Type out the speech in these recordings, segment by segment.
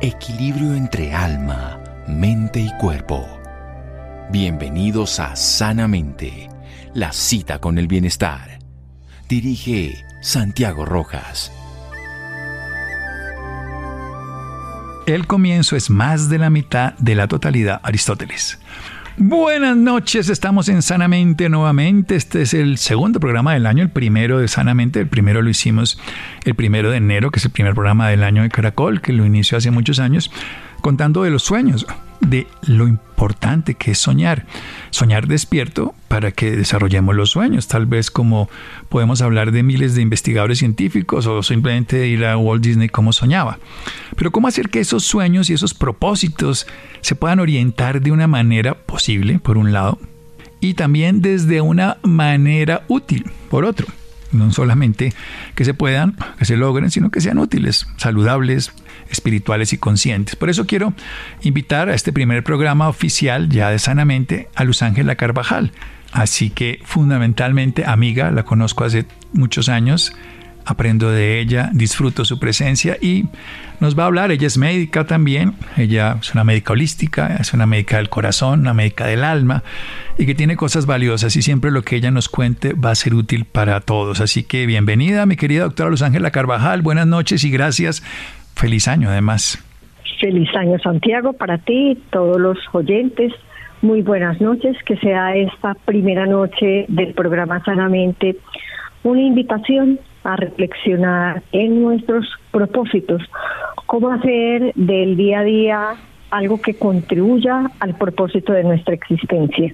Equilibrio entre alma, mente y cuerpo. Bienvenidos a Sanamente, la cita con el bienestar. Dirige Santiago Rojas. El comienzo es más de la mitad de la totalidad, Aristóteles. Buenas noches, estamos en Sanamente nuevamente. Este es el segundo programa del año, el primero de Sanamente. El primero lo hicimos el primero de enero, que es el primer programa del año de Caracol, que lo inició hace muchos años, contando de los sueños de lo importante que es soñar. Soñar despierto para que desarrollemos los sueños, tal vez como podemos hablar de miles de investigadores científicos o simplemente ir a Walt Disney como soñaba. Pero cómo hacer que esos sueños y esos propósitos se puedan orientar de una manera posible, por un lado, y también desde una manera útil, por otro no solamente que se puedan, que se logren, sino que sean útiles, saludables, espirituales y conscientes. Por eso quiero invitar a este primer programa oficial ya de Sanamente a Luz Ángela Carvajal. Así que fundamentalmente amiga, la conozco hace muchos años, aprendo de ella, disfruto su presencia y nos va a hablar. Ella es médica también, ella es una médica holística, es una médica del corazón, una médica del alma y que tiene cosas valiosas y siempre lo que ella nos cuente va a ser útil para todos. Así que bienvenida, mi querida doctora Luz Ángela Carvajal, buenas noches y gracias. Feliz año además. Feliz año Santiago para ti, todos los oyentes. Muy buenas noches, que sea esta primera noche del programa Sanamente una invitación a reflexionar en nuestros propósitos, cómo hacer del día a día algo que contribuya al propósito de nuestra existencia.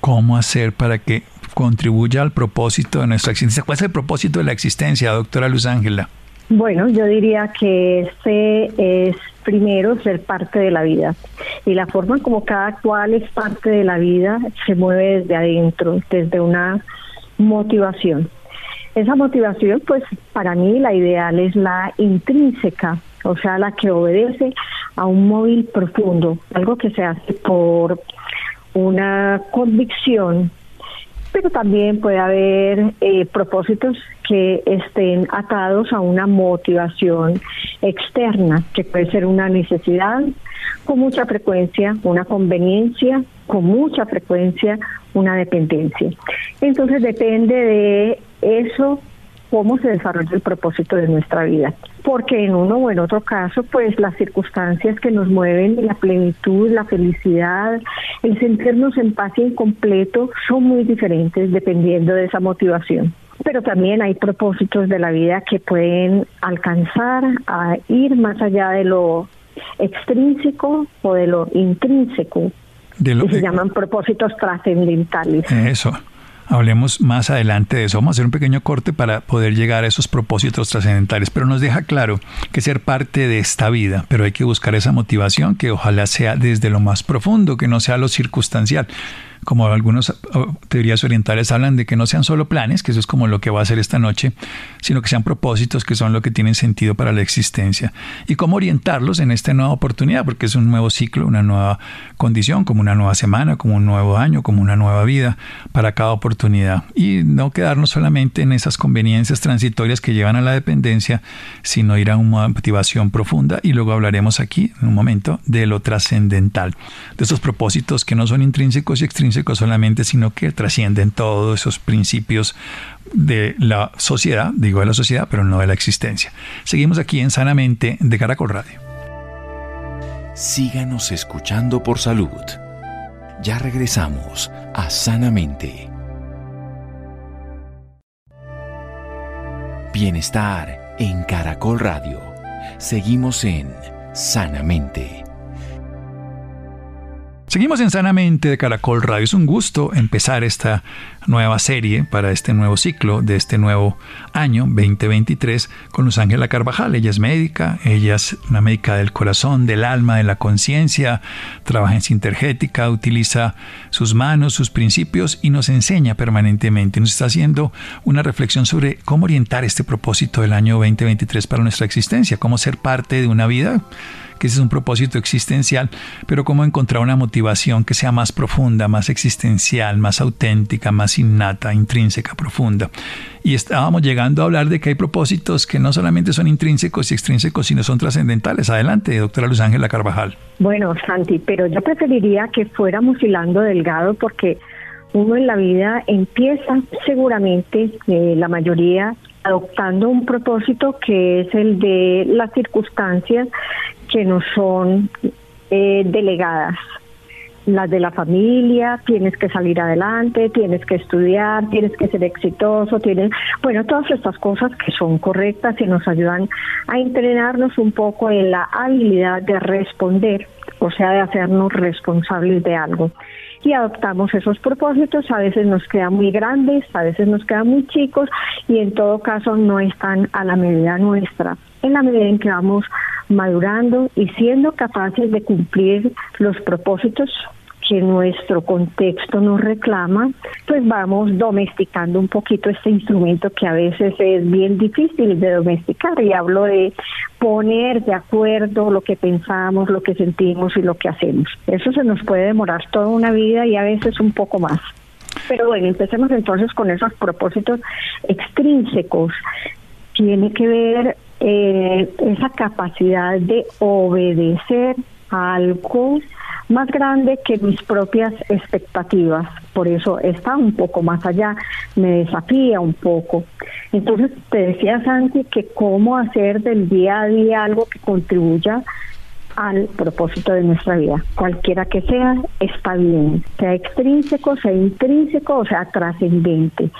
¿Cómo hacer para que contribuya al propósito de nuestra existencia? ¿Cuál es el propósito de la existencia, doctora Luz Ángela? Bueno, yo diría que este es primero ser parte de la vida y la forma como cada cual es parte de la vida se mueve desde adentro, desde una motivación. Esa motivación, pues para mí la ideal es la intrínseca, o sea, la que obedece a un móvil profundo, algo que se hace por una convicción, pero también puede haber eh, propósitos que estén atados a una motivación externa, que puede ser una necesidad con mucha frecuencia, una conveniencia con mucha frecuencia, una dependencia. Entonces depende de eso cómo se desarrolla el propósito de nuestra vida. Porque en uno o en otro caso, pues las circunstancias que nos mueven, la plenitud, la felicidad, el sentirnos en paz y en completo son muy diferentes dependiendo de esa motivación. Pero también hay propósitos de la vida que pueden alcanzar a ir más allá de lo extrínseco o de lo intrínseco. De lo que se llaman propósitos trascendentales. Eso. Hablemos más adelante de eso. Vamos a hacer un pequeño corte para poder llegar a esos propósitos trascendentales, pero nos deja claro que ser parte de esta vida, pero hay que buscar esa motivación que ojalá sea desde lo más profundo, que no sea lo circunstancial como algunas teorías orientales hablan de que no sean solo planes, que eso es como lo que va a hacer esta noche, sino que sean propósitos que son lo que tienen sentido para la existencia. Y cómo orientarlos en esta nueva oportunidad, porque es un nuevo ciclo, una nueva condición, como una nueva semana, como un nuevo año, como una nueva vida para cada oportunidad. Y no quedarnos solamente en esas conveniencias transitorias que llevan a la dependencia, sino ir a una motivación profunda. Y luego hablaremos aquí, en un momento, de lo trascendental, de esos propósitos que no son intrínsecos y extrínsecos solamente, sino que trascienden todos esos principios de la sociedad, digo de la sociedad, pero no de la existencia. Seguimos aquí en Sanamente de Caracol Radio. Síganos escuchando por salud. Ya regresamos a Sanamente. Bienestar en Caracol Radio. Seguimos en Sanamente. Seguimos en Sanamente de Caracol Radio. Es un gusto empezar esta nueva serie para este nuevo ciclo de este nuevo año 2023 con Luz Ángela Carvajal. Ella es médica, ella es una médica del corazón, del alma, de la conciencia, trabaja en sintergética, utiliza sus manos, sus principios y nos enseña permanentemente. Nos está haciendo una reflexión sobre cómo orientar este propósito del año 2023 para nuestra existencia, cómo ser parte de una vida que ese es un propósito existencial, pero cómo encontrar una motivación que sea más profunda, más existencial, más auténtica, más innata, intrínseca, profunda. Y estábamos llegando a hablar de que hay propósitos que no solamente son intrínsecos y extrínsecos, sino son trascendentales. Adelante, doctora Luz Ángela Carvajal. Bueno, Santi, pero yo preferiría que fuéramos hilando delgado porque uno en la vida empieza seguramente, eh, la mayoría, adoptando un propósito que es el de las circunstancias que nos son eh, delegadas las de la familia, tienes que salir adelante, tienes que estudiar, tienes que ser exitoso, tienes, bueno, todas estas cosas que son correctas y nos ayudan a entrenarnos un poco en la habilidad de responder, o sea, de hacernos responsables de algo. Y adoptamos esos propósitos, a veces nos quedan muy grandes, a veces nos quedan muy chicos y en todo caso no están a la medida nuestra. En la medida en que vamos madurando y siendo capaces de cumplir los propósitos que nuestro contexto nos reclama, pues vamos domesticando un poquito este instrumento que a veces es bien difícil de domesticar y hablo de poner de acuerdo lo que pensamos, lo que sentimos y lo que hacemos. Eso se nos puede demorar toda una vida y a veces un poco más. Pero bueno, empecemos entonces con esos propósitos extrínsecos. Tiene que ver eh, esa capacidad de obedecer algo más grande que mis propias expectativas. Por eso está un poco más allá, me desafía un poco. Entonces, te decía Santi que cómo hacer del día a día algo que contribuya al propósito de nuestra vida. Cualquiera que sea, está bien, sea extrínseco, sea intrínseco o sea trascendente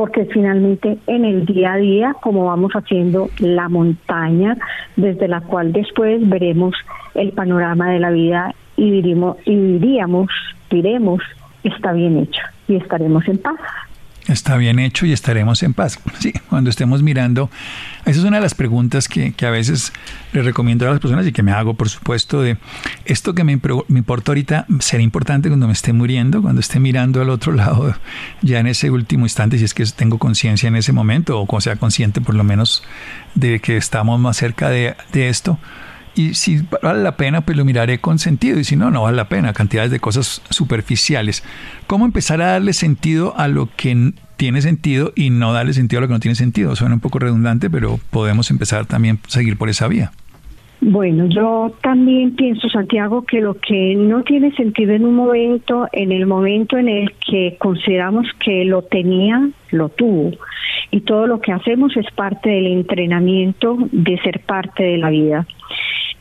porque finalmente en el día a día, como vamos haciendo la montaña, desde la cual después veremos el panorama de la vida y diríamos, y diríamos, diremos, está bien hecho y estaremos en paz. Está bien hecho y estaremos en paz. Sí, cuando estemos mirando, esa es una de las preguntas que, a veces le recomiendo a las personas y que me hago, por supuesto, de esto que me, me importa ahorita será importante cuando me esté muriendo, cuando esté mirando al otro lado, ya en ese último instante, si es que tengo conciencia en ese momento, o sea consciente por lo menos de que estamos más cerca de, de esto y si vale la pena, pues lo miraré con sentido. Y si no, no vale la pena. Cantidades de cosas superficiales. ¿Cómo empezar a darle sentido a lo que tiene sentido y no darle sentido a lo que no tiene sentido? Suena un poco redundante, pero podemos empezar también a seguir por esa vía. Bueno, yo también pienso, Santiago, que lo que no tiene sentido en un momento, en el momento en el que consideramos que lo tenía, lo tuvo. Y todo lo que hacemos es parte del entrenamiento de ser parte de la vida.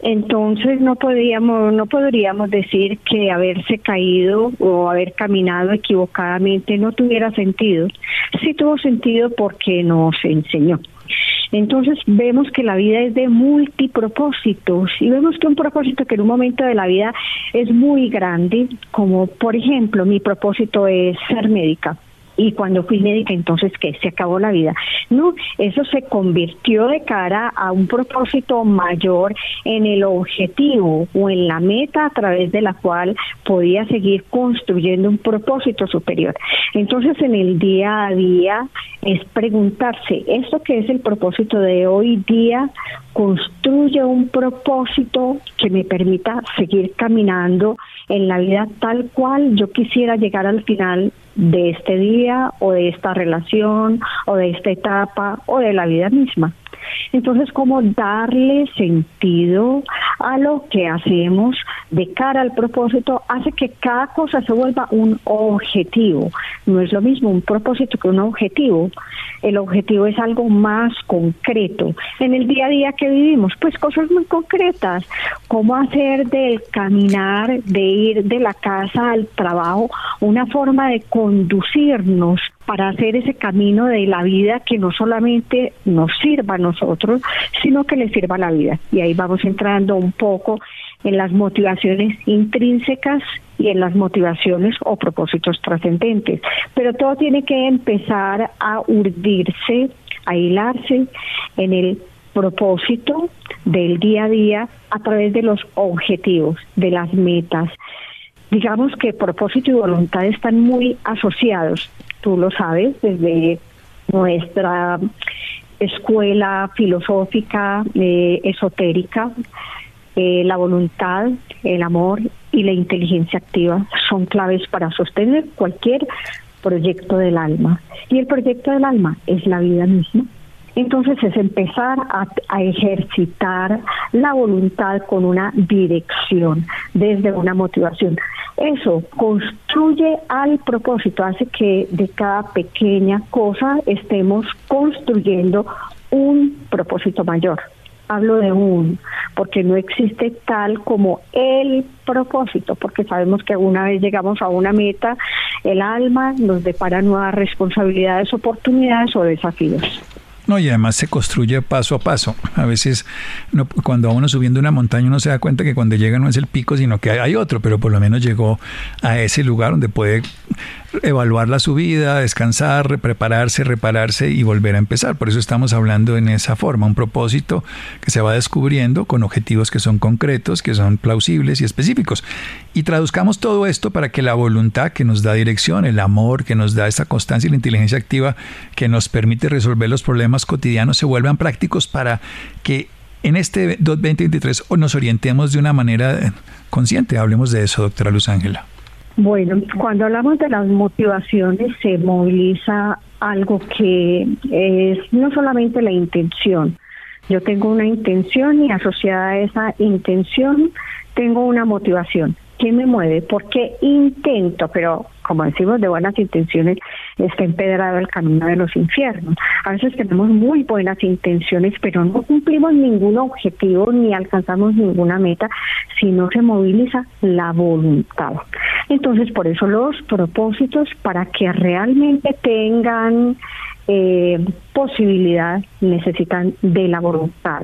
Entonces no podríamos no podríamos decir que haberse caído o haber caminado equivocadamente no tuviera sentido. Sí tuvo sentido porque nos enseñó. Entonces vemos que la vida es de multipropósitos y vemos que un propósito que en un momento de la vida es muy grande, como por ejemplo mi propósito es ser médica y cuando fui médica entonces que se acabó la vida. No, eso se convirtió de cara a un propósito mayor en el objetivo o en la meta a través de la cual podía seguir construyendo un propósito superior. Entonces en el día a día es preguntarse, ¿esto que es el propósito de hoy día construye un propósito que me permita seguir caminando en la vida tal cual yo quisiera llegar al final de este día o de esta relación o de esta etapa o de la vida misma. Entonces, ¿cómo darle sentido a lo que hacemos de cara al propósito hace que cada cosa se vuelva un objetivo. No es lo mismo un propósito que un objetivo. El objetivo es algo más concreto. En el día a día que vivimos, pues cosas muy concretas. ¿Cómo hacer del caminar, de ir de la casa al trabajo, una forma de conducirnos para hacer ese camino de la vida que no solamente nos sirva a nosotros, sino que le sirva a la vida. Y ahí vamos entrando un poco en las motivaciones intrínsecas y en las motivaciones o propósitos trascendentes. Pero todo tiene que empezar a urdirse, a hilarse en el propósito del día a día a través de los objetivos, de las metas. Digamos que propósito y voluntad están muy asociados tú lo sabes, desde nuestra escuela filosófica eh, esotérica, eh, la voluntad, el amor y la inteligencia activa son claves para sostener cualquier proyecto del alma. Y el proyecto del alma es la vida misma. Entonces es empezar a, ejercitar la voluntad con una dirección, desde una motivación. Eso construye al propósito, hace que de cada pequeña cosa estemos construyendo un propósito mayor. Hablo de un, porque no existe tal como el propósito, porque sabemos que alguna vez llegamos a una meta, el alma nos depara nuevas responsabilidades, oportunidades o desafíos. No, y además se construye paso a paso. A veces no, cuando uno subiendo una montaña uno se da cuenta que cuando llega no es el pico, sino que hay otro, pero por lo menos llegó a ese lugar donde puede evaluar la subida, descansar, prepararse, repararse y volver a empezar. Por eso estamos hablando en esa forma, un propósito que se va descubriendo con objetivos que son concretos, que son plausibles y específicos. Y traduzcamos todo esto para que la voluntad que nos da dirección, el amor que nos da esa constancia y la inteligencia activa que nos permite resolver los problemas cotidianos se vuelvan prácticos para que en este 2023 nos orientemos de una manera consciente. Hablemos de eso, doctora Luz Ángela. Bueno, cuando hablamos de las motivaciones se moviliza algo que es no solamente la intención. Yo tengo una intención y asociada a esa intención tengo una motivación. ¿Qué me mueve? Porque intento, pero como decimos, de buenas intenciones está empedrado el camino de los infiernos. A veces tenemos muy buenas intenciones, pero no cumplimos ningún objetivo ni alcanzamos ninguna meta si no se moviliza la voluntad. Entonces, por eso los propósitos, para que realmente tengan eh, posibilidad, necesitan de la voluntad,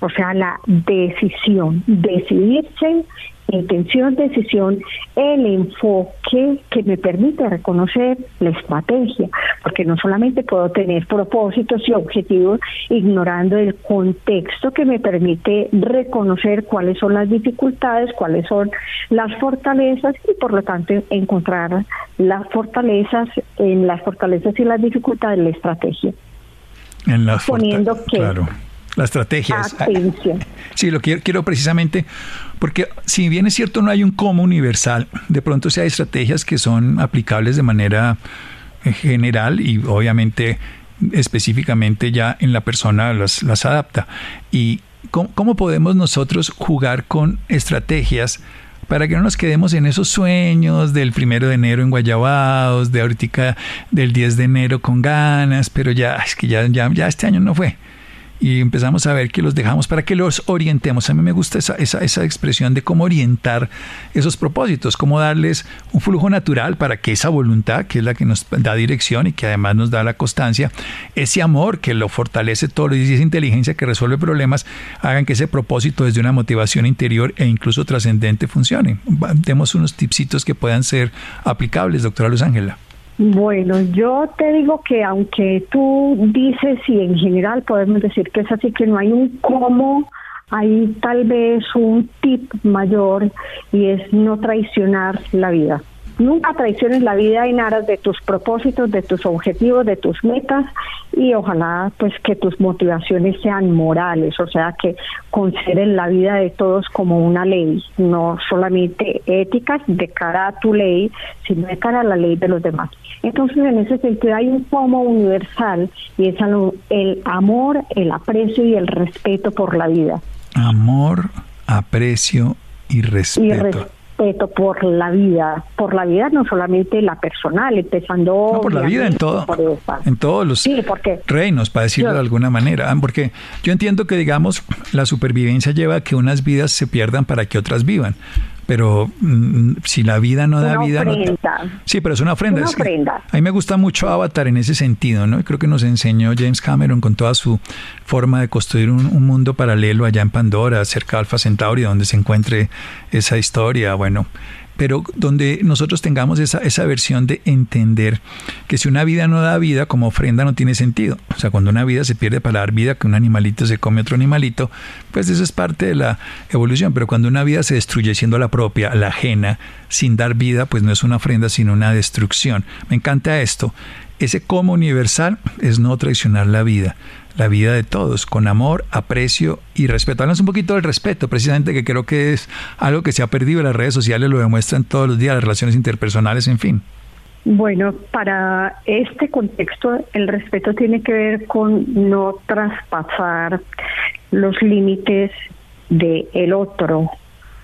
o sea, la decisión, decidirse intención, decisión, el enfoque que me permite reconocer la estrategia, porque no solamente puedo tener propósitos y objetivos ignorando el contexto que me permite reconocer cuáles son las dificultades, cuáles son las fortalezas y por lo tanto encontrar las fortalezas en las fortalezas y las dificultades de la estrategia. En las poniendo que claro la estrategia. Sí, lo quiero, quiero precisamente, porque si bien es cierto no hay un cómo universal, de pronto sí hay estrategias que son aplicables de manera eh, general y obviamente específicamente ya en la persona las, las adapta. ¿Y cómo, cómo podemos nosotros jugar con estrategias? para que no nos quedemos en esos sueños del primero de enero en Guayabados, de ahorita del 10 de enero con ganas, pero ya es que ya, ya este año no fue y empezamos a ver que los dejamos para que los orientemos. A mí me gusta esa, esa, esa, expresión de cómo orientar esos propósitos, cómo darles un flujo natural para que esa voluntad, que es la que nos da dirección y que además nos da la constancia, ese amor que lo fortalece todo y esa inteligencia que resuelve problemas, hagan que ese propósito desde una motivación interior e incluso trascendente funcione. Demos unos tipsitos que puedan ser aplicables, doctora Luz Ángela. Bueno, yo te digo que aunque tú dices y en general podemos decir que es así, que no hay un cómo, hay tal vez un tip mayor y es no traicionar la vida. Nunca traiciones la vida en aras de tus propósitos, de tus objetivos, de tus metas y ojalá pues que tus motivaciones sean morales, o sea que consideren la vida de todos como una ley, no solamente éticas de cara a tu ley, sino de cara a la ley de los demás. Entonces en ese sentido hay un como universal y es el amor, el aprecio y el respeto por la vida. Amor, aprecio y respeto respeto por la vida, por la vida no solamente la personal, empezando no, por la vida en todo, en todos los reinos, para decirlo de alguna manera, ah, porque yo entiendo que digamos la supervivencia lleva a que unas vidas se pierdan para que otras vivan pero mm, si la vida no da vida... sí, pero es una ofrenda. a mí me gusta mucho Avatar en ese sentido, ¿no? Creo que nos enseñó James Cameron con toda su forma de construir un, un mundo paralelo allá en Pandora, cerca de Alpha Centauri, donde se encuentre esa historia. Bueno, pero donde nosotros tengamos esa, esa versión de entender que si una vida no da vida, como ofrenda no tiene sentido. O sea, cuando una vida se pierde para dar vida, que un animalito se come otro animalito, pues eso es parte de la evolución. Pero cuando una vida se destruye siendo la propia, la ajena, sin dar vida, pues no es una ofrenda, sino una destrucción. Me encanta esto. Ese como universal es no traicionar la vida, la vida de todos, con amor, aprecio y respeto. Háblanos un poquito del respeto, precisamente, que creo que es algo que se ha perdido las redes sociales, lo demuestran todos los días, las relaciones interpersonales, en fin. Bueno, para este contexto, el respeto tiene que ver con no traspasar los límites del el otro,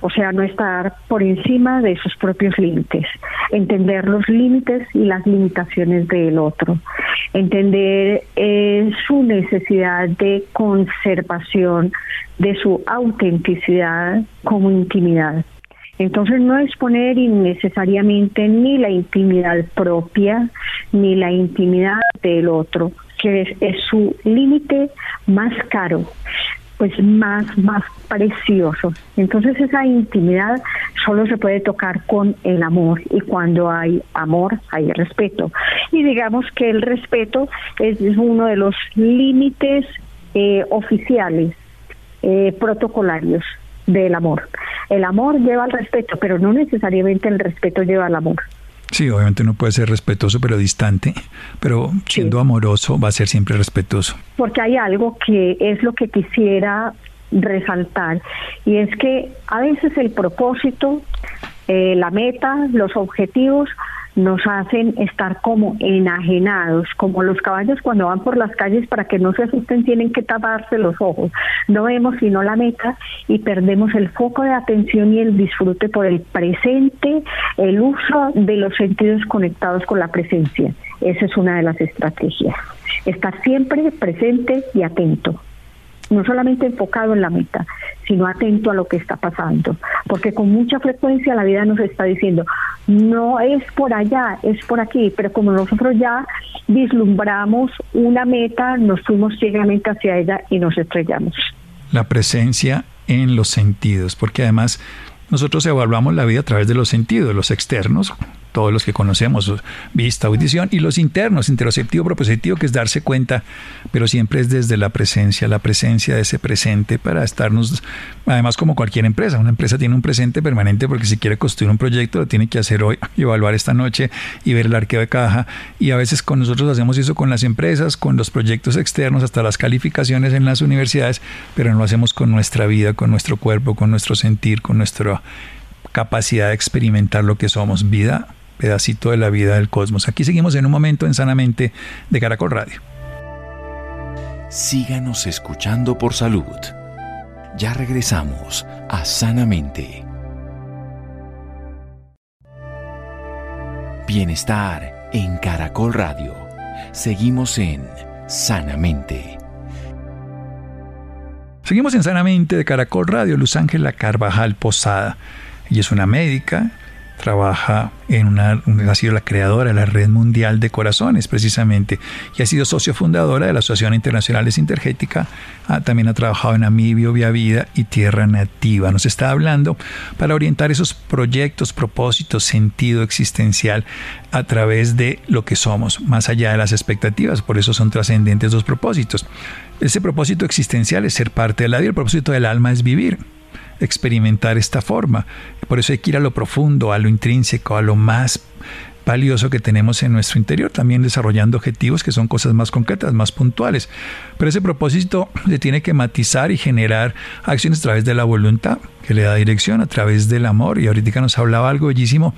o sea, no estar por encima de sus propios límites, entender los límites y las limitaciones del otro, entender eh, su necesidad de conservación de su autenticidad como intimidad. Entonces no exponer innecesariamente ni la intimidad propia ni la intimidad del otro, que es, es su límite más caro, pues más, más precioso. Entonces esa intimidad solo se puede tocar con el amor y cuando hay amor hay respeto. Y digamos que el respeto es uno de los límites eh, oficiales, eh, protocolarios del amor. El amor lleva al respeto, pero no necesariamente el respeto lleva al amor. Sí, obviamente uno puede ser respetuoso pero distante, pero siendo amoroso va a ser siempre respetuoso. Porque hay algo que es lo que quisiera resaltar y es que a veces el propósito, eh, la meta, los objetivos nos hacen estar como enajenados, como los caballos cuando van por las calles para que no se asusten tienen que taparse los ojos. No vemos sino la meta y perdemos el foco de atención y el disfrute por el presente, el uso de los sentidos conectados con la presencia. Esa es una de las estrategias. Estar siempre presente y atento no solamente enfocado en la meta, sino atento a lo que está pasando, porque con mucha frecuencia la vida nos está diciendo, no es por allá, es por aquí, pero como nosotros ya vislumbramos una meta, nos fuimos ciegamente hacia ella y nos estrellamos. La presencia en los sentidos, porque además nosotros evaluamos la vida a través de los sentidos, los externos, todos los que conocemos, vista, audición, y los internos, interoceptivo, propositivo, que es darse cuenta, pero siempre es desde la presencia, la presencia de ese presente para estarnos, además como cualquier empresa, una empresa tiene un presente permanente porque si quiere construir un proyecto lo tiene que hacer hoy, evaluar esta noche y ver el arqueo de caja, y a veces con nosotros hacemos eso con las empresas, con los proyectos externos, hasta las calificaciones en las universidades, pero no lo hacemos con nuestra vida, con nuestro cuerpo, con nuestro sentir, con nuestra capacidad de experimentar lo que somos, vida pedacito de la vida del cosmos. Aquí seguimos en un momento en Sanamente de Caracol Radio. Síganos escuchando por salud. Ya regresamos a Sanamente. Bienestar en Caracol Radio. Seguimos en Sanamente. Seguimos en Sanamente de Caracol Radio, Luz Ángela Carvajal Posada. Ella es una médica, trabaja en una, ha sido la creadora de la Red Mundial de Corazones, precisamente, y ha sido socio fundadora de la Asociación Internacional de Sintergética. Ah, también ha trabajado en Amibio, Via Vida y Tierra Nativa. Nos está hablando para orientar esos proyectos, propósitos, sentido existencial a través de lo que somos, más allá de las expectativas. Por eso son trascendentes los propósitos. Ese propósito existencial es ser parte de la vida, el propósito del alma es vivir experimentar esta forma. Por eso hay que ir a lo profundo, a lo intrínseco, a lo más valioso que tenemos en nuestro interior, también desarrollando objetivos que son cosas más concretas, más puntuales. Pero ese propósito se tiene que matizar y generar acciones a través de la voluntad, que le da dirección, a través del amor. Y ahorita nos hablaba algo bellísimo,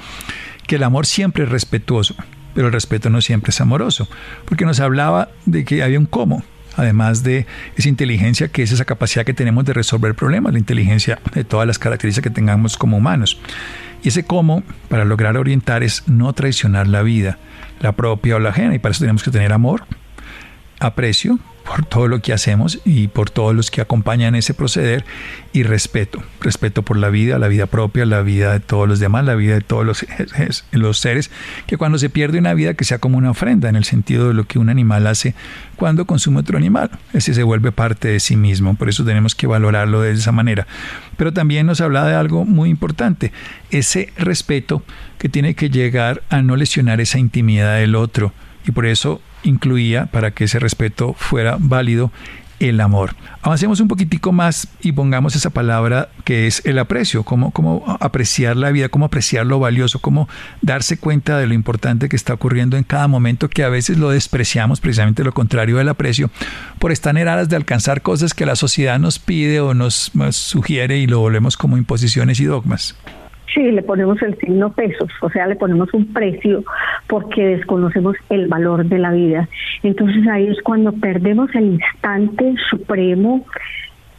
que el amor siempre es respetuoso, pero el respeto no siempre es amoroso, porque nos hablaba de que había un cómo, además de esa inteligencia que es esa capacidad que tenemos de resolver problemas, la inteligencia de todas las características que tengamos como humanos. Y ese cómo, para lograr orientar, es no traicionar la vida, la propia o la ajena, y para eso tenemos que tener amor, aprecio, por todo lo que hacemos y por todos los que acompañan ese proceder y respeto, respeto por la vida, la vida propia, la vida de todos los demás, la vida de todos los, seres, que cuando se pierde una vida que sea como una ofrenda en el sentido de lo que un animal hace cuando consume otro animal, ese se vuelve parte de sí mismo, por eso tenemos que valorarlo de esa manera. Pero también nos habla de algo muy importante, ese respeto que tiene que llegar a no lesionar esa intimidad del otro y por eso incluía, para que ese respeto fuera válido, el amor. Avancemos un poquitico más y pongamos esa palabra que es el aprecio, cómo, cómo apreciar la vida, cómo apreciar lo valioso, cómo darse cuenta de lo importante que está ocurriendo en cada momento que a veces lo despreciamos, precisamente lo contrario del aprecio, por estar en aras de alcanzar cosas que la sociedad nos pide o nos sugiere y lo volvemos como imposiciones y dogmas. Sí, le ponemos el signo pesos, o sea, le ponemos un precio porque desconocemos el valor de la vida. Entonces ahí es cuando perdemos el instante supremo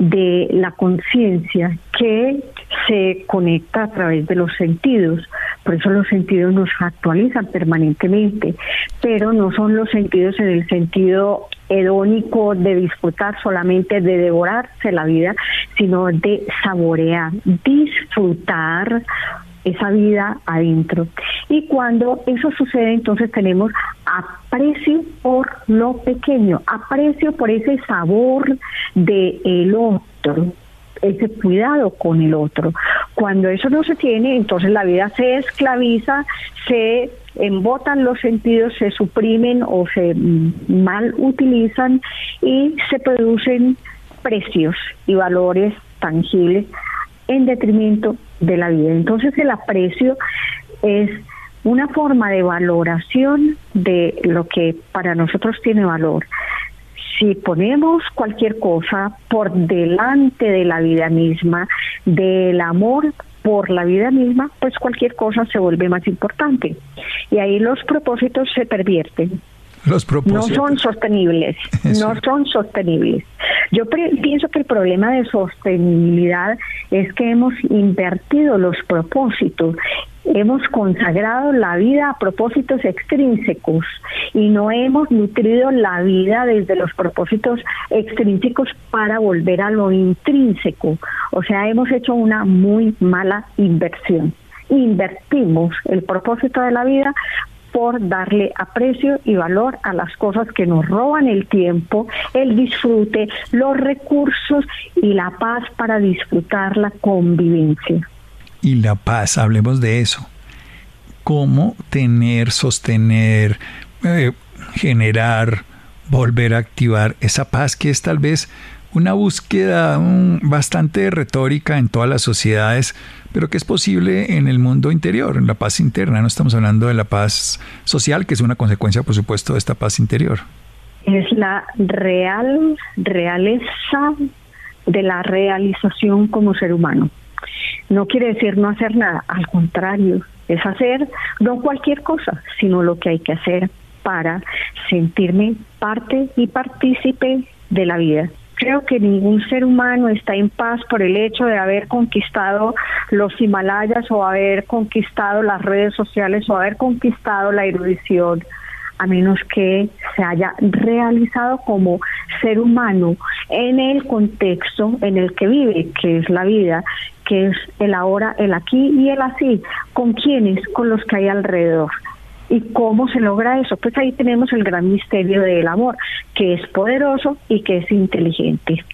de la conciencia que se conecta a través de los sentidos. Por eso los sentidos nos actualizan permanentemente, pero no son los sentidos en el sentido hedónico de disfrutar solamente de devorarse la vida, sino de saborear, disfrutar esa vida adentro. Y cuando eso sucede, entonces tenemos aprecio por lo pequeño, aprecio por ese sabor de el otro, ese cuidado con el otro. Cuando eso no se tiene, entonces la vida se esclaviza, se embotan los sentidos, se suprimen o se mal utilizan y se producen precios y valores tangibles en detrimento de la vida. Entonces el aprecio es una forma de valoración de lo que para nosotros tiene valor. Si ponemos cualquier cosa por delante de la vida misma, del amor por la vida misma, pues cualquier cosa se vuelve más importante. Y ahí los propósitos se pervierten. Los propósitos. No son sostenibles, no son sostenibles. Yo pienso que el problema de sostenibilidad es que hemos invertido los propósitos hemos consagrado la vida a propósitos extrínsecos y no hemos nutrido la vida desde los propósitos extrínsecos para volver a lo intrínseco. O sea, hemos hecho una muy mala inversión. Invertimos el propósito de la vida por darle aprecio y valor a las cosas que nos roban el tiempo, el disfrute, los recursos y la paz para disfrutar la convivencia y la paz. Hablemos de eso. Cómo tener, sostener, eh, generar, volver a activar esa paz que es tal vez una búsqueda bastante retórica en todas las sociedades, pero que es posible en el mundo interior, en la paz interna. No estamos hablando de la paz social, que es una consecuencia, por supuesto, de esta paz interior. Es la real realeza de la realización como ser humano. No quiere decir no hacer nada, al contrario, es hacer no cualquier cosa, sino lo que hay que hacer para sentirme parte y partícipe de la vida. Creo que ningún ser humano está en paz por el hecho de haber conquistado los Himalayas o haber conquistado las redes sociales o haber conquistado la erudición a menos que se haya realizado como ser humano en el contexto en el que vive, que es la vida, que es el ahora, el aquí y el así, con quienes, con los que hay alrededor. ¿Y cómo se logra eso? Pues ahí tenemos el gran misterio del amor, que es poderoso y que es inteligente.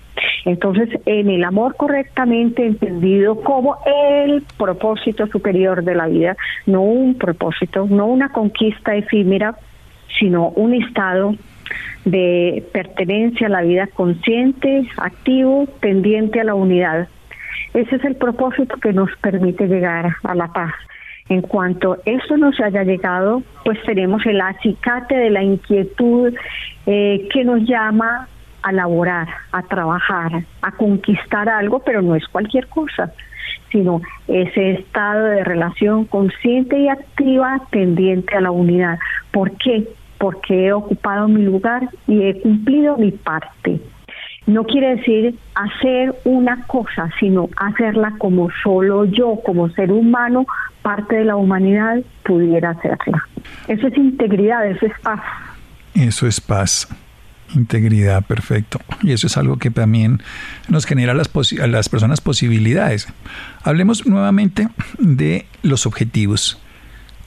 Entonces, en el amor correctamente entendido como el propósito superior de la vida, no un propósito, no una conquista efímera, sino un estado de pertenencia a la vida consciente, activo, tendiente a la unidad. Ese es el propósito que nos permite llegar a la paz. En cuanto eso nos haya llegado, pues tenemos el acicate de la inquietud eh, que nos llama a laborar, a trabajar, a conquistar algo, pero no es cualquier cosa, sino ese estado de relación consciente y activa tendiente a la unidad. ¿Por qué? Porque he ocupado mi lugar y he cumplido mi parte no quiere decir hacer una cosa, sino hacerla como solo yo, como ser humano, parte de la humanidad, pudiera hacerla. Eso es integridad, eso es paz. Eso es paz. Integridad, perfecto. Y eso es algo que también nos genera a las, a las personas posibilidades. Hablemos nuevamente de los objetivos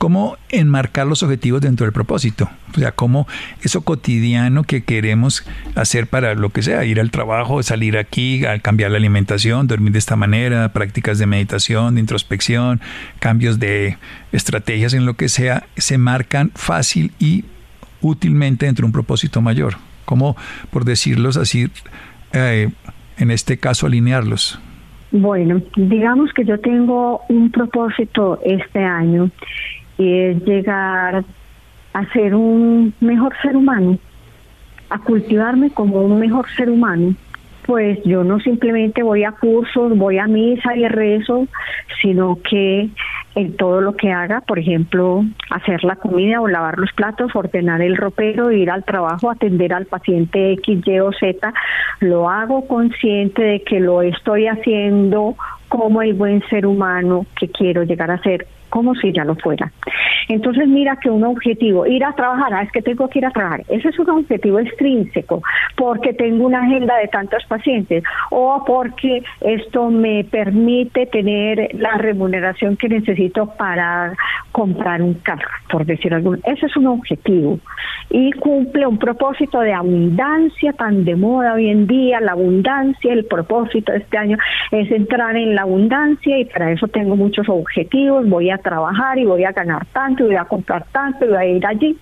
cómo enmarcar los objetivos dentro del propósito. O sea, cómo eso cotidiano que queremos hacer para lo que sea, ir al trabajo, salir aquí, cambiar la alimentación, dormir de esta manera, prácticas de meditación, de introspección, cambios de estrategias en lo que sea, se marcan fácil y útilmente dentro de un propósito mayor. Como, por decirlos así, eh, en este caso, alinearlos? Bueno, digamos que yo tengo un propósito este año y es llegar a ser un mejor ser humano, a cultivarme como un mejor ser humano. Pues yo no simplemente voy a cursos, voy a misa y rezo, sino que en todo lo que haga, por ejemplo, hacer la comida o lavar los platos, ordenar el ropero, ir al trabajo, atender al paciente X, Y o Z, lo hago consciente de que lo estoy haciendo como el buen ser humano que quiero llegar a ser, como si ya lo fuera. Entonces mira que un objetivo, ir a trabajar, ah, es que tengo que ir a trabajar, ese es un objetivo extrínseco, porque tengo una agenda de tantos pacientes o porque esto me permite tener la remuneración que necesito para comprar un carro, por decir algo. Ese es un objetivo y cumple un propósito de abundancia tan de moda hoy en día, la abundancia, el propósito de este año es entrar en la abundancia y para eso tengo muchos objetivos, voy a trabajar y voy a ganar tanto y voy a comprar tanto y voy a ir allí.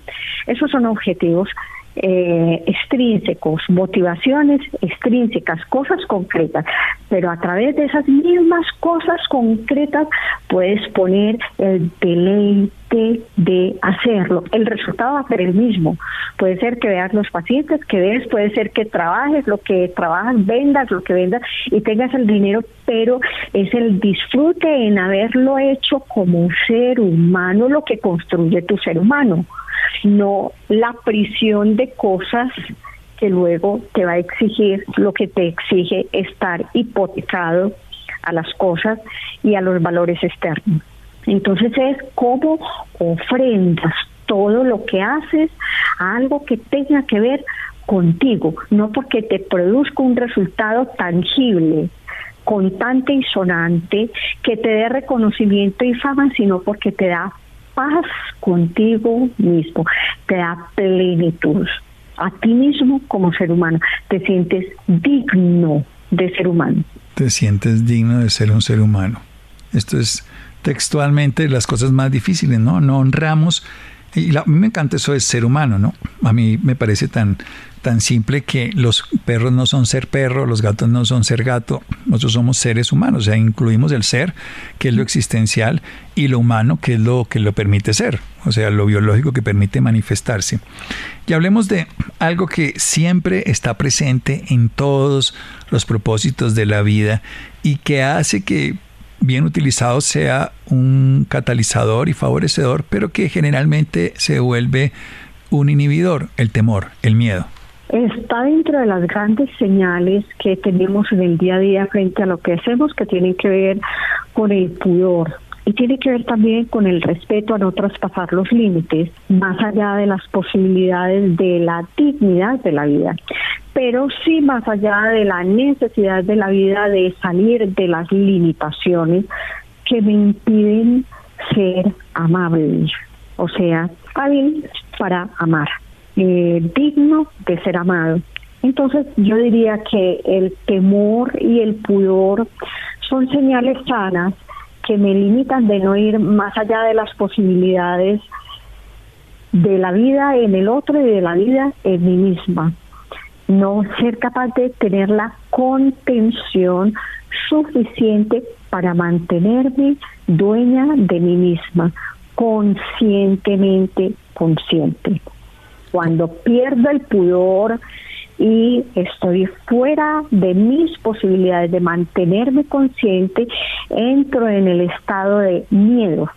Esos son objetivos eh, extrínsecos, motivaciones extrínsecas, cosas concretas, pero a través de esas mismas cosas concretas puedes poner el deleite de hacerlo. El resultado va a ser el mismo. Puede ser que veas los pacientes que ves, puede ser que trabajes lo que trabajas, vendas lo que vendas y tengas el dinero, pero es el disfrute en haberlo hecho como ser humano lo que construye tu ser humano no la prisión de cosas que luego te va a exigir lo que te exige estar hipotecado a las cosas y a los valores externos. Entonces es como ofrendas todo lo que haces a algo que tenga que ver contigo, no porque te produzca un resultado tangible, contante y sonante, que te dé reconocimiento y fama, sino porque te da paz contigo mismo, te da plenitud a ti mismo como ser humano, te sientes digno de ser humano. Te sientes digno de ser un ser humano. Esto es textualmente las cosas más difíciles, ¿no? No honramos y a mí me encanta eso de ser humano, ¿no? A mí me parece tan, tan simple que los perros no son ser perro, los gatos no son ser gato, nosotros somos seres humanos, o sea, incluimos el ser, que es lo existencial, y lo humano, que es lo que lo permite ser, o sea, lo biológico que permite manifestarse. Y hablemos de algo que siempre está presente en todos los propósitos de la vida y que hace que bien utilizado sea un catalizador y favorecedor, pero que generalmente se vuelve un inhibidor, el temor, el miedo. Está dentro de las grandes señales que tenemos en el día a día frente a lo que hacemos que tienen que ver con el pudor, y tiene que ver también con el respeto a no traspasar los límites, más allá de las posibilidades de la dignidad de la vida pero sí más allá de la necesidad de la vida de salir de las limitaciones que me impiden ser amable, o sea, hábil para amar, eh, digno de ser amado. Entonces yo diría que el temor y el pudor son señales sanas que me limitan de no ir más allá de las posibilidades de la vida en el otro y de la vida en mí misma no ser capaz de tener la contención suficiente para mantenerme dueña de mí misma, conscientemente consciente. Cuando pierdo el pudor y estoy fuera de mis posibilidades de mantenerme consciente, entro en el estado de miedo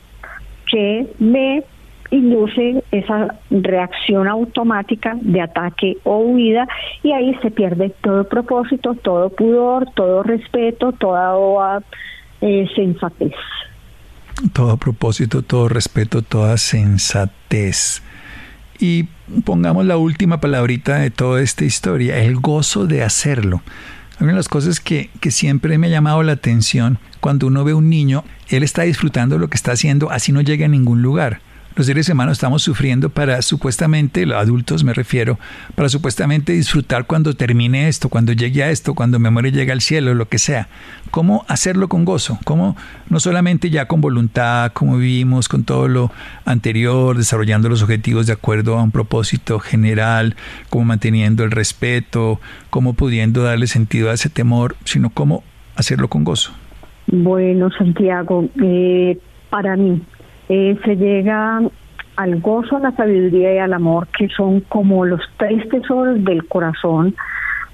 que me induce esa reacción automática de ataque o huida y ahí se pierde todo propósito, todo pudor, todo respeto, toda eh, sensatez. Todo propósito, todo respeto, toda sensatez. Y pongamos la última palabrita de toda esta historia, el gozo de hacerlo. Una de las cosas que, que siempre me ha llamado la atención, cuando uno ve a un niño, él está disfrutando lo que está haciendo, así no llega a ningún lugar los seres humanos estamos sufriendo para supuestamente, los adultos me refiero, para supuestamente disfrutar cuando termine esto, cuando llegue a esto, cuando me muere llegue al cielo, lo que sea. ¿Cómo hacerlo con gozo? ¿Cómo no solamente ya con voluntad, como vivimos, con todo lo anterior, desarrollando los objetivos de acuerdo a un propósito general, como manteniendo el respeto, como pudiendo darle sentido a ese temor, sino cómo hacerlo con gozo? Bueno, Santiago, eh, para mí eh, se llega al gozo, a la sabiduría y al amor, que son como los tres tesoros del corazón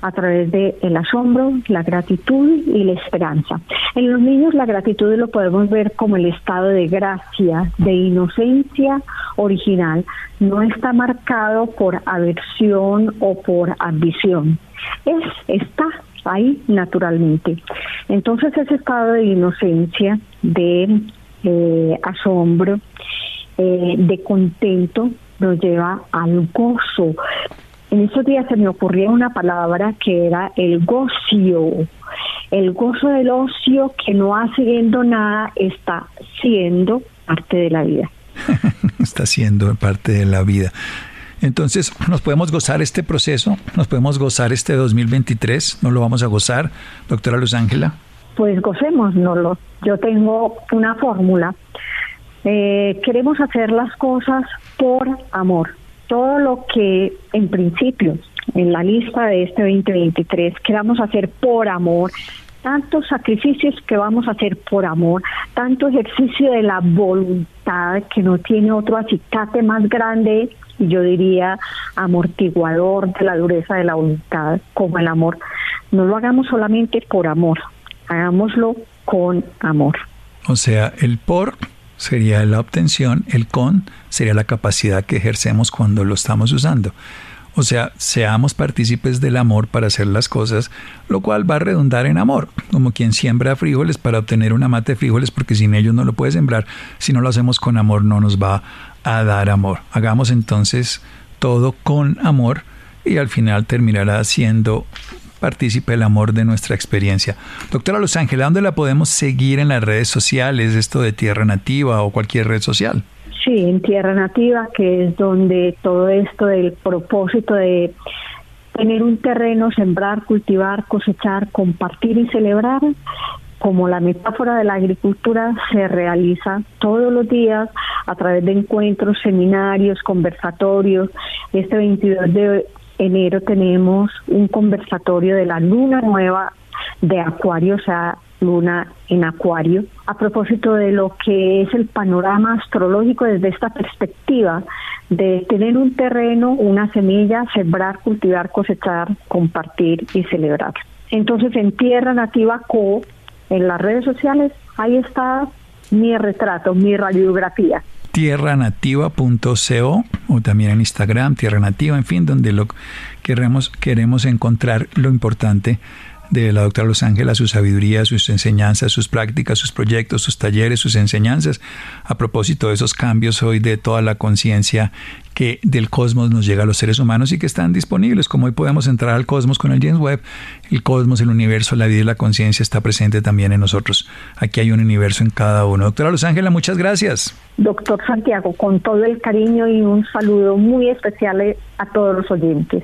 a través de el asombro, la gratitud y la esperanza. En los niños la gratitud lo podemos ver como el estado de gracia, de inocencia original, no está marcado por aversión o por ambición. Es está ahí naturalmente. Entonces ese estado de inocencia, de eh, asombro, eh, de contento, nos lleva al gozo. En esos días se me ocurría una palabra que era el gocio. El gozo del ocio que no hace viendo nada está siendo parte de la vida. está siendo parte de la vida. Entonces, nos podemos gozar este proceso, nos podemos gozar este 2023, ¿no lo vamos a gozar, doctora Luz Ángela? Pues gocémonoslo. Yo tengo una fórmula. Eh, queremos hacer las cosas por amor. Todo lo que en principio en la lista de este 2023 queramos hacer por amor, tantos sacrificios que vamos a hacer por amor, tanto ejercicio de la voluntad que no tiene otro acicate más grande yo diría amortiguador de la dureza de la voluntad como el amor. No lo hagamos solamente por amor, hagámoslo con amor. O sea, el por sería la obtención, el con sería la capacidad que ejercemos cuando lo estamos usando. O sea, seamos partícipes del amor para hacer las cosas, lo cual va a redundar en amor, como quien siembra frijoles para obtener una mata de frijoles, porque sin ellos no lo puede sembrar. Si no lo hacemos con amor, no nos va a dar amor. Hagamos entonces todo con amor y al final terminará siendo partícipe el amor de nuestra experiencia. Doctora Los Ángeles, ¿dónde la podemos seguir en las redes sociales, esto de Tierra Nativa o cualquier red social? Sí, en Tierra Nativa, que es donde todo esto del propósito de tener un terreno, sembrar, cultivar, cosechar, compartir y celebrar, como la metáfora de la agricultura se realiza todos los días a través de encuentros, seminarios, conversatorios. Este 22 de enero tenemos un conversatorio de la luna nueva de Acuario, o sea, luna en Acuario, a propósito de lo que es el panorama astrológico desde esta perspectiva de tener un terreno, una semilla, sembrar, cultivar, cosechar, compartir y celebrar. Entonces en Tierra Nativa Co en las redes sociales, ahí está mi retrato, mi radiografía. tierranativa.co o también en Instagram, Tierra Nativa, en fin, donde lo queremos, queremos encontrar lo importante de la doctora Los Ángeles, su sabiduría, sus enseñanzas, sus prácticas, sus proyectos, sus talleres, sus enseñanzas, a propósito de esos cambios hoy de toda la conciencia que del cosmos nos llega a los seres humanos y que están disponibles, como hoy podemos entrar al cosmos con el James Webb, el cosmos, el universo, la vida y la conciencia está presente también en nosotros. Aquí hay un universo en cada uno. Doctora Los Ángeles, muchas gracias. Doctor Santiago, con todo el cariño y un saludo muy especial a todos los oyentes.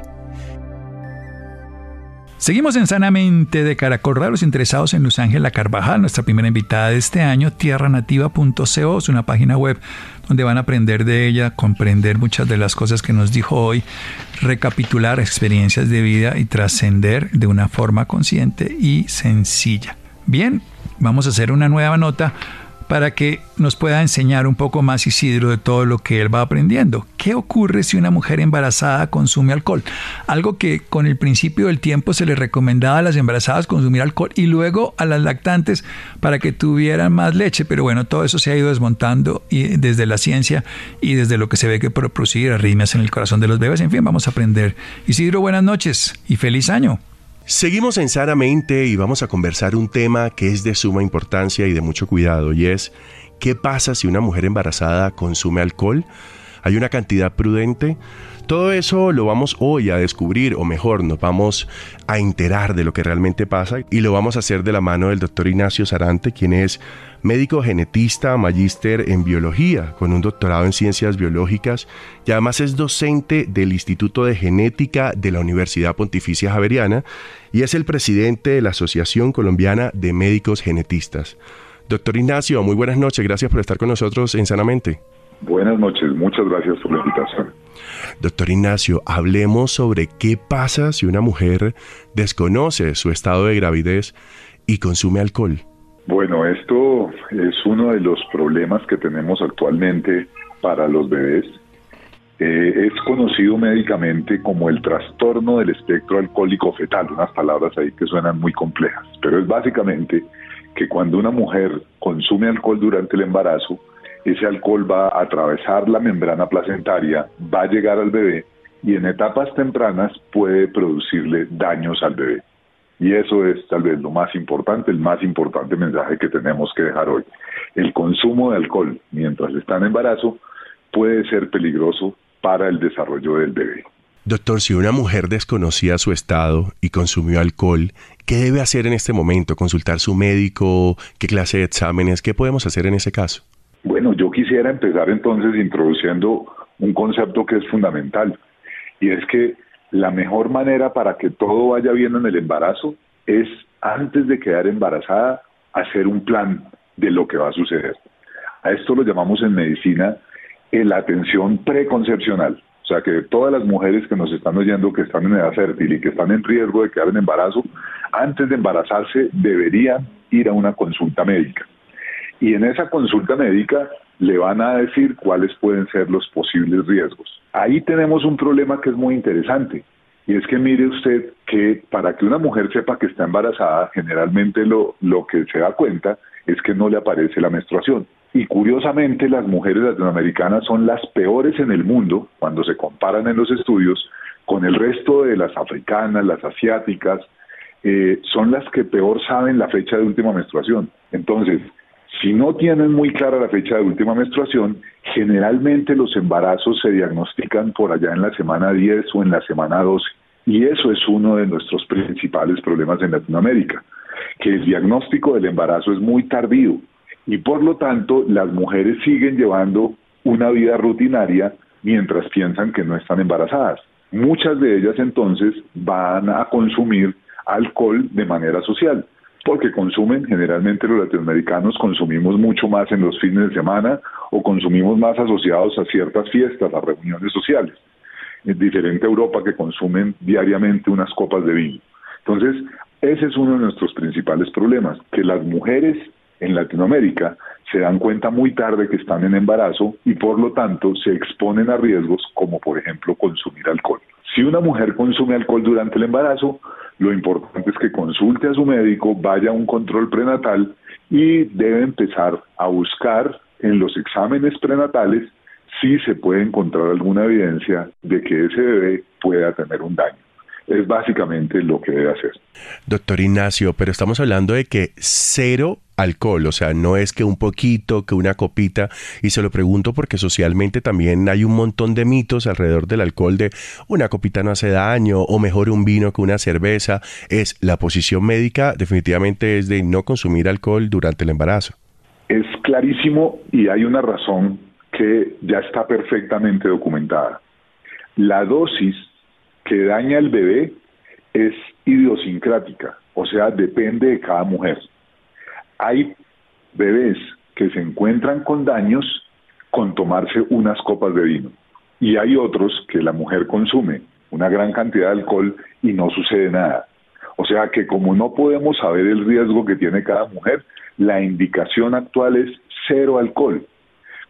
Seguimos en Sanamente de Caracol Radio, los interesados en Luz Ángela Carvajal, nuestra primera invitada de este año, tierranativa.co, es una página web donde van a aprender de ella, comprender muchas de las cosas que nos dijo hoy, recapitular experiencias de vida y trascender de una forma consciente y sencilla. Bien, vamos a hacer una nueva nota para que nos pueda enseñar un poco más Isidro de todo lo que él va aprendiendo. ¿Qué ocurre si una mujer embarazada consume alcohol? Algo que con el principio del tiempo se le recomendaba a las embarazadas consumir alcohol y luego a las lactantes para que tuvieran más leche, pero bueno, todo eso se ha ido desmontando y desde la ciencia y desde lo que se ve que producir arritmias en el corazón de los bebés. En fin, vamos a aprender. Isidro, buenas noches y feliz año. Seguimos en Sanamente y vamos a conversar un tema que es de suma importancia y de mucho cuidado y es ¿qué pasa si una mujer embarazada consume alcohol? ¿Hay una cantidad prudente? Todo eso lo vamos hoy a descubrir, o mejor, nos vamos a enterar de lo que realmente pasa y lo vamos a hacer de la mano del doctor Ignacio Sarante, quien es médico genetista, magíster en biología, con un doctorado en ciencias biológicas y además es docente del Instituto de Genética de la Universidad Pontificia Javeriana y es el presidente de la Asociación Colombiana de Médicos Genetistas. Doctor Ignacio, muy buenas noches, gracias por estar con nosotros en Sanamente. Buenas noches, muchas gracias por la invitación. Doctor Ignacio, hablemos sobre qué pasa si una mujer desconoce su estado de gravidez y consume alcohol. Bueno, esto es uno de los problemas que tenemos actualmente para los bebés. Eh, es conocido médicamente como el trastorno del espectro alcohólico fetal, unas palabras ahí que suenan muy complejas, pero es básicamente que cuando una mujer consume alcohol durante el embarazo, ese alcohol va a atravesar la membrana placentaria, va a llegar al bebé y en etapas tempranas puede producirle daños al bebé. Y eso es tal vez lo más importante, el más importante mensaje que tenemos que dejar hoy. El consumo de alcohol mientras está en embarazo puede ser peligroso para el desarrollo del bebé. Doctor, si una mujer desconocía su estado y consumió alcohol, ¿qué debe hacer en este momento? ¿Consultar su médico? ¿Qué clase de exámenes? ¿Qué podemos hacer en ese caso? Bueno, yo quisiera empezar entonces introduciendo un concepto que es fundamental y es que la mejor manera para que todo vaya bien en el embarazo es antes de quedar embarazada hacer un plan de lo que va a suceder. A esto lo llamamos en medicina la atención preconcepcional. O sea que todas las mujeres que nos están oyendo que están en edad fértil y que están en riesgo de quedar en embarazo, antes de embarazarse deberían ir a una consulta médica y en esa consulta médica le van a decir cuáles pueden ser los posibles riesgos. Ahí tenemos un problema que es muy interesante. Y es que mire usted que para que una mujer sepa que está embarazada, generalmente lo, lo que se da cuenta es que no le aparece la menstruación. Y curiosamente las mujeres latinoamericanas son las peores en el mundo cuando se comparan en los estudios con el resto de las africanas, las asiáticas, eh, son las que peor saben la fecha de última menstruación. Entonces, si no tienen muy clara la fecha de última menstruación, generalmente los embarazos se diagnostican por allá en la semana 10 o en la semana 12. Y eso es uno de nuestros principales problemas en Latinoamérica, que el diagnóstico del embarazo es muy tardío y por lo tanto las mujeres siguen llevando una vida rutinaria mientras piensan que no están embarazadas. Muchas de ellas entonces van a consumir alcohol de manera social porque consumen, generalmente los latinoamericanos consumimos mucho más en los fines de semana o consumimos más asociados a ciertas fiestas, a reuniones sociales. Es diferente Europa que consumen diariamente unas copas de vino. Entonces, ese es uno de nuestros principales problemas, que las mujeres en Latinoamérica se dan cuenta muy tarde que están en embarazo y por lo tanto se exponen a riesgos como por ejemplo consumir alcohol. Si una mujer consume alcohol durante el embarazo, lo importante es que consulte a su médico, vaya a un control prenatal y debe empezar a buscar en los exámenes prenatales si se puede encontrar alguna evidencia de que ese bebé pueda tener un daño es básicamente lo que debe hacer. Doctor Ignacio, pero estamos hablando de que cero alcohol, o sea, no es que un poquito, que una copita, y se lo pregunto porque socialmente también hay un montón de mitos alrededor del alcohol de una copita no hace daño, o mejor un vino que una cerveza, es la posición médica definitivamente es de no consumir alcohol durante el embarazo. Es clarísimo y hay una razón que ya está perfectamente documentada. La dosis que daña al bebé es idiosincrática, o sea, depende de cada mujer. Hay bebés que se encuentran con daños con tomarse unas copas de vino y hay otros que la mujer consume una gran cantidad de alcohol y no sucede nada. O sea que como no podemos saber el riesgo que tiene cada mujer, la indicación actual es cero alcohol.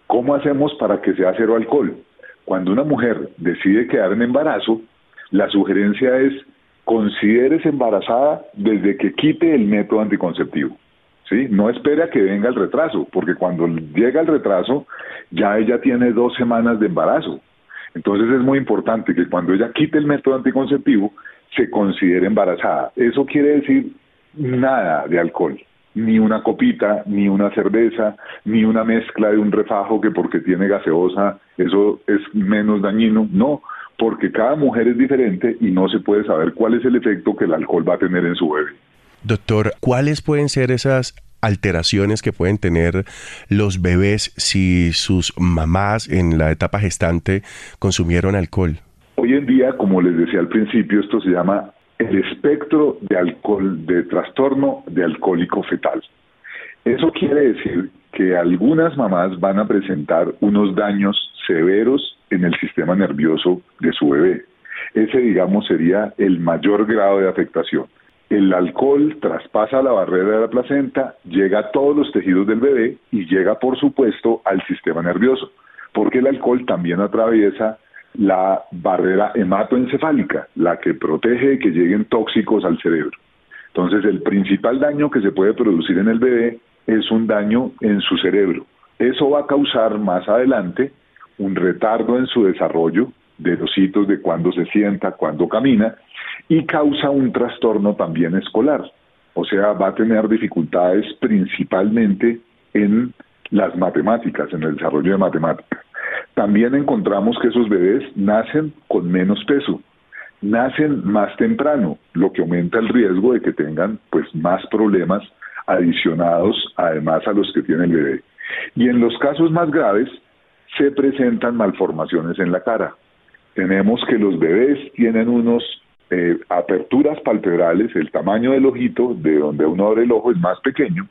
¿Cómo hacemos para que sea cero alcohol? Cuando una mujer decide quedar en embarazo, la sugerencia es consideres embarazada desde que quite el método anticonceptivo. ¿Sí? No espere a que venga el retraso, porque cuando llega el retraso ya ella tiene dos semanas de embarazo. Entonces es muy importante que cuando ella quite el método anticonceptivo se considere embarazada. Eso quiere decir nada de alcohol, ni una copita, ni una cerveza, ni una mezcla de un refajo que porque tiene gaseosa eso es menos dañino. No, porque cada mujer es diferente y no se puede saber cuál es el efecto que el alcohol va a tener en su bebé. Doctor, ¿cuáles pueden ser esas alteraciones que pueden tener los bebés si sus mamás en la etapa gestante consumieron alcohol? Hoy en día, como les decía al principio, esto se llama el espectro de alcohol, de trastorno de alcohólico fetal. Eso quiere decir que algunas mamás van a presentar unos daños severos en el sistema nervioso de su bebé. Ese, digamos, sería el mayor grado de afectación. El alcohol traspasa la barrera de la placenta, llega a todos los tejidos del bebé y llega, por supuesto, al sistema nervioso, porque el alcohol también atraviesa la barrera hematoencefálica, la que protege de que lleguen tóxicos al cerebro. Entonces, el principal daño que se puede producir en el bebé es un daño en su cerebro. Eso va a causar más adelante un retardo en su desarrollo de los hitos de cuando se sienta, cuando camina, y causa un trastorno también escolar. O sea, va a tener dificultades principalmente en las matemáticas, en el desarrollo de matemáticas. También encontramos que esos bebés nacen con menos peso, nacen más temprano, lo que aumenta el riesgo de que tengan pues más problemas adicionados además a los que tiene el bebé. Y en los casos más graves se presentan malformaciones en la cara. Tenemos que los bebés tienen unos eh, aperturas palpebrales, el tamaño del ojito, de donde uno abre el ojo es más pequeño,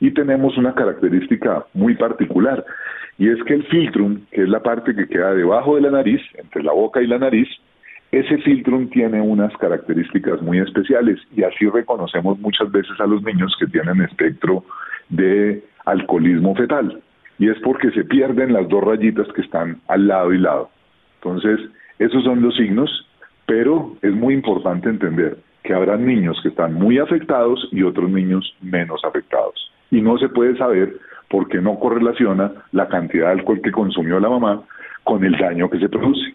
y tenemos una característica muy particular, y es que el filtrum, que es la parte que queda debajo de la nariz, entre la boca y la nariz, ese filtrum tiene unas características muy especiales y así reconocemos muchas veces a los niños que tienen espectro de alcoholismo fetal. Y es porque se pierden las dos rayitas que están al lado y lado. Entonces, esos son los signos, pero es muy importante entender que habrá niños que están muy afectados y otros niños menos afectados. Y no se puede saber porque no correlaciona la cantidad de alcohol que consumió la mamá con el daño que se produce.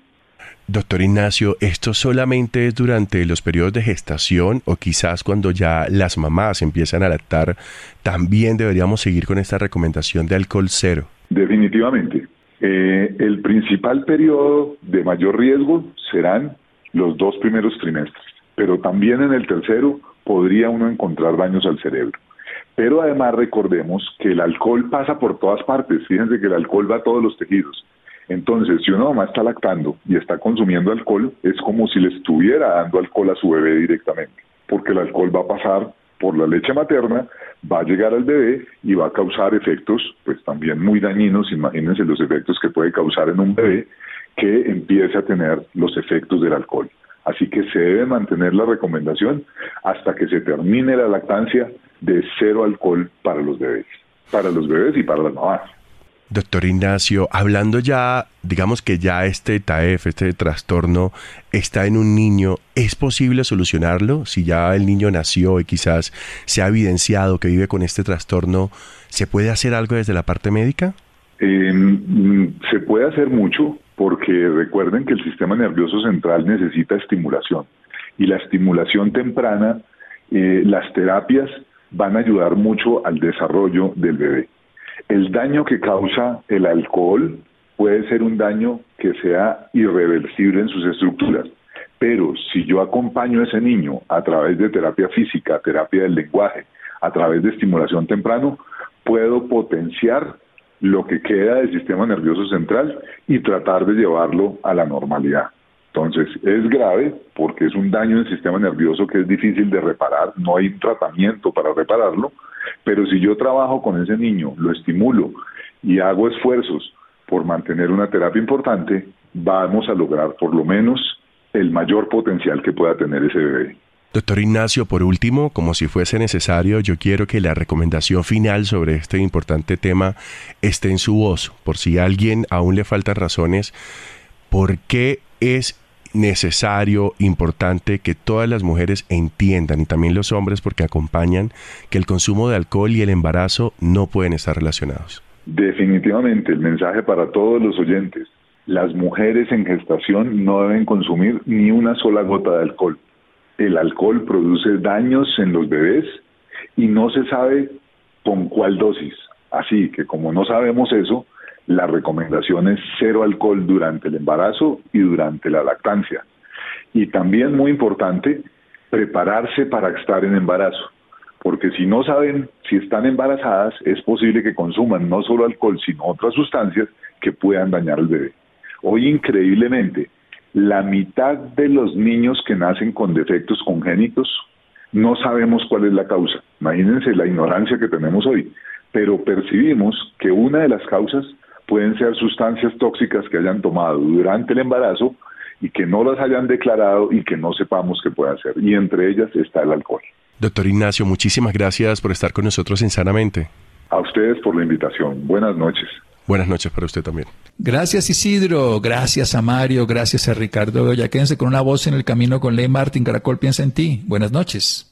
Doctor Ignacio, ¿esto solamente es durante los periodos de gestación o quizás cuando ya las mamás empiezan a lactar, también deberíamos seguir con esta recomendación de alcohol cero? Definitivamente. Eh, el principal periodo de mayor riesgo serán los dos primeros trimestres, pero también en el tercero podría uno encontrar daños al cerebro. Pero además recordemos que el alcohol pasa por todas partes. Fíjense que el alcohol va a todos los tejidos. Entonces, si una mamá está lactando y está consumiendo alcohol, es como si le estuviera dando alcohol a su bebé directamente, porque el alcohol va a pasar por la leche materna, va a llegar al bebé y va a causar efectos, pues también muy dañinos. Imagínense los efectos que puede causar en un bebé que empiece a tener los efectos del alcohol. Así que se debe mantener la recomendación hasta que se termine la lactancia de cero alcohol para los bebés, para los bebés y para las mamás. Doctor Ignacio, hablando ya, digamos que ya este TAEF, este trastorno, está en un niño, ¿es posible solucionarlo? Si ya el niño nació y quizás se ha evidenciado que vive con este trastorno, ¿se puede hacer algo desde la parte médica? Em, se puede hacer mucho porque recuerden que el sistema nervioso central necesita estimulación y la estimulación temprana, eh, las terapias van a ayudar mucho al desarrollo del bebé. El daño que causa el alcohol puede ser un daño que sea irreversible en sus estructuras. Pero si yo acompaño a ese niño a través de terapia física, terapia del lenguaje, a través de estimulación temprano, puedo potenciar lo que queda del sistema nervioso central y tratar de llevarlo a la normalidad. Entonces, es grave porque es un daño en el sistema nervioso que es difícil de reparar, no hay tratamiento para repararlo, pero si yo trabajo con ese niño, lo estimulo y hago esfuerzos por mantener una terapia importante, vamos a lograr por lo menos el mayor potencial que pueda tener ese bebé. Doctor Ignacio, por último, como si fuese necesario, yo quiero que la recomendación final sobre este importante tema esté en su voz, por si a alguien aún le faltan razones, ¿por qué es necesario, importante que todas las mujeres entiendan y también los hombres porque acompañan que el consumo de alcohol y el embarazo no pueden estar relacionados. Definitivamente, el mensaje para todos los oyentes, las mujeres en gestación no deben consumir ni una sola gota de alcohol. el alcohol produce daños en los bebés y no se sabe con cuál dosis. Así que como no sabemos eso, la recomendación es cero alcohol durante el embarazo y durante la lactancia. Y también muy importante, prepararse para estar en embarazo, porque si no saben si están embarazadas, es posible que consuman no solo alcohol, sino otras sustancias que puedan dañar al bebé. Hoy increíblemente, la mitad de los niños que nacen con defectos congénitos no sabemos cuál es la causa. Imagínense la ignorancia que tenemos hoy, pero percibimos que una de las causas pueden ser sustancias tóxicas que hayan tomado durante el embarazo y que no las hayan declarado y que no sepamos qué puede ser. Y entre ellas está el alcohol. Doctor Ignacio, muchísimas gracias por estar con nosotros en Sanamente. A ustedes por la invitación. Buenas noches. Buenas noches para usted también. Gracias Isidro, gracias a Mario, gracias a Ricardo Ya Quédense con una voz en el camino con Ley Martín. Caracol piensa en ti. Buenas noches.